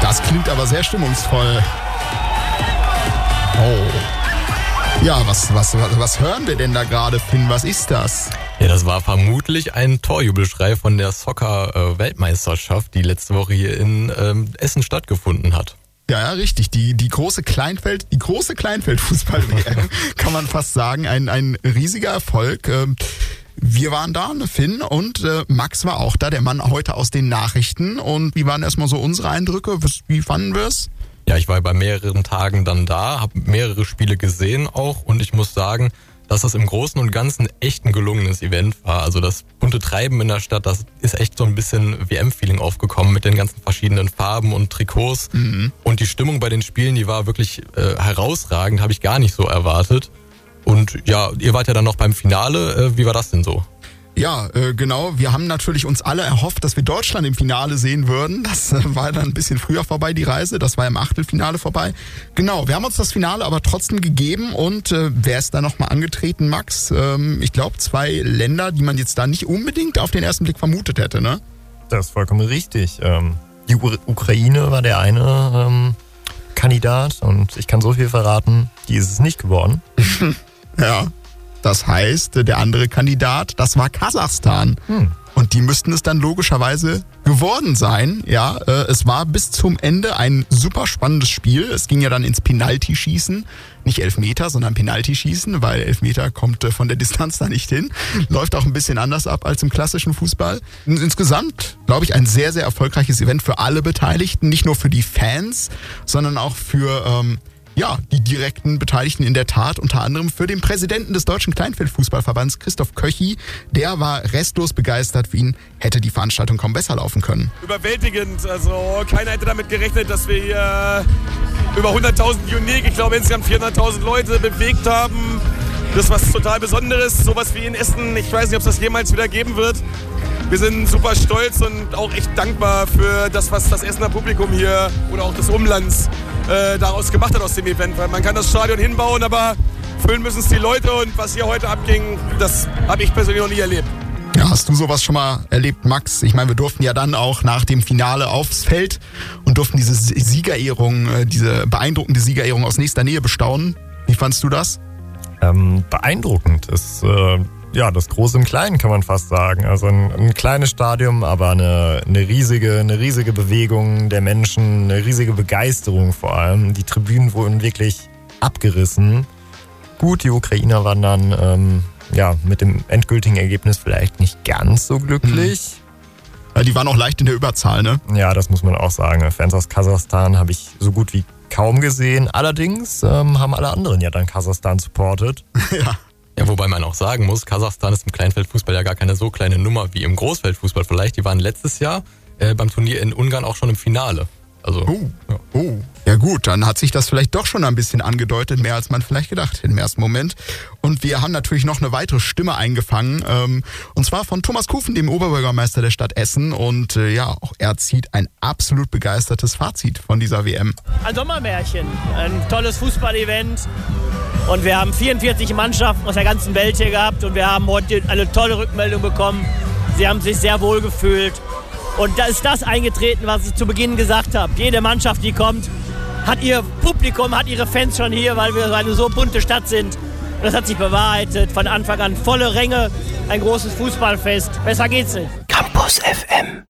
Das klingt aber sehr stimmungsvoll. Oh. Ja, was, was, was, hören wir denn da gerade, Finn? Was ist das? Ja, das war vermutlich ein Torjubelschrei von der Soccer-Weltmeisterschaft, die letzte Woche hier in ähm, Essen stattgefunden hat. Ja, ja, richtig. Die, die große Kleinfeld, die große Kleinfeldfußball kann man fast sagen. Ein, ein riesiger Erfolg. Ähm, wir waren da, ne, Finn und äh, Max war auch da, der Mann heute aus den Nachrichten. Und wie waren erstmal so unsere Eindrücke? Wie fanden wir es? Ja, ich war bei mehreren Tagen dann da, habe mehrere Spiele gesehen auch und ich muss sagen, dass das im Großen und Ganzen echt ein gelungenes Event war. Also das bunte Treiben in der Stadt, das ist echt so ein bisschen WM-Feeling aufgekommen mit den ganzen verschiedenen Farben und Trikots. Mhm. Und die Stimmung bei den Spielen, die war wirklich äh, herausragend, habe ich gar nicht so erwartet. Und ja, ihr wart ja dann noch beim Finale. Äh, wie war das denn so? Ja, äh, genau. Wir haben natürlich uns alle erhofft, dass wir Deutschland im Finale sehen würden. Das äh, war dann ein bisschen früher vorbei, die Reise. Das war im Achtelfinale vorbei. Genau, wir haben uns das Finale aber trotzdem gegeben. Und äh, wer ist da nochmal angetreten, Max? Ähm, ich glaube, zwei Länder, die man jetzt da nicht unbedingt auf den ersten Blick vermutet hätte, ne? Das ist vollkommen richtig. Ähm, die U Ukraine war der eine ähm, Kandidat und ich kann so viel verraten, die ist es nicht geworden. ja. Das heißt, der andere Kandidat, das war Kasachstan. Hm. Und die müssten es dann logischerweise geworden sein. Ja, äh, es war bis zum Ende ein super spannendes Spiel. Es ging ja dann ins Penalty-Schießen. Nicht Elfmeter, sondern Penalty-Schießen, weil Elfmeter kommt äh, von der Distanz da nicht hin. Läuft auch ein bisschen anders ab als im klassischen Fußball. Insgesamt, glaube ich, ein sehr, sehr erfolgreiches Event für alle Beteiligten. Nicht nur für die Fans, sondern auch für... Ähm, ja, die direkten Beteiligten in der Tat, unter anderem für den Präsidenten des Deutschen Kleinfeldfußballverbands, Christoph Köchi. Der war restlos begeistert. Für ihn hätte die Veranstaltung kaum besser laufen können. Überwältigend. Also keiner hätte damit gerechnet, dass wir hier über 100.000 Unique, ich glaube insgesamt 400.000 Leute bewegt haben. Das ist was total Besonderes, sowas wie in Essen. Ich weiß nicht, ob es das jemals wieder geben wird. Wir sind super stolz und auch echt dankbar für das, was das Essener Publikum hier oder auch des Umlands äh, daraus gemacht hat aus dem Event. Weil man kann das Stadion hinbauen, aber füllen müssen es die Leute und was hier heute abging, das habe ich persönlich noch nie erlebt. Ja, hast du sowas schon mal erlebt, Max? Ich meine, wir durften ja dann auch nach dem Finale aufs Feld und durften diese Siegerehrung, äh, diese beeindruckende Siegerehrung aus nächster Nähe bestaunen. Wie fandst du das? Ähm, beeindruckend ist äh, ja das Große im Kleinen, kann man fast sagen. Also ein, ein kleines Stadion, aber eine, eine riesige, eine riesige Bewegung der Menschen, eine riesige Begeisterung vor allem. Die Tribünen wurden wirklich abgerissen. Gut, die Ukrainer waren dann ähm, ja mit dem endgültigen Ergebnis vielleicht nicht ganz so glücklich. Mhm. Die waren auch leicht in der Überzahl, ne? Ja, das muss man auch sagen. Fans aus Kasachstan habe ich so gut wie kaum gesehen. Allerdings ähm, haben alle anderen ja dann Kasachstan supportet. ja. Ja, wobei man auch sagen muss, Kasachstan ist im Kleinfeldfußball ja gar keine so kleine Nummer wie im Großfeldfußball vielleicht. Die waren letztes Jahr äh, beim Turnier in Ungarn auch schon im Finale. Also, oh, ja. oh. Ja gut, dann hat sich das vielleicht doch schon ein bisschen angedeutet, mehr als man vielleicht gedacht im ersten Moment. Und wir haben natürlich noch eine weitere Stimme eingefangen, ähm, und zwar von Thomas Kufen, dem Oberbürgermeister der Stadt Essen. Und äh, ja, auch er zieht ein absolut begeistertes Fazit von dieser WM. Ein Sommermärchen, ein tolles Fußballevent. Und wir haben 44 Mannschaften aus der ganzen Welt hier gehabt und wir haben heute eine tolle Rückmeldung bekommen. Sie haben sich sehr wohl gefühlt. Und da ist das eingetreten, was ich zu Beginn gesagt habe. Jede Mannschaft, die kommt, hat ihr Publikum, hat ihre Fans schon hier, weil wir eine so bunte Stadt sind. Und das hat sich bewahrheitet. Von Anfang an volle Ränge, ein großes Fußballfest. Besser geht's nicht. Campus FM.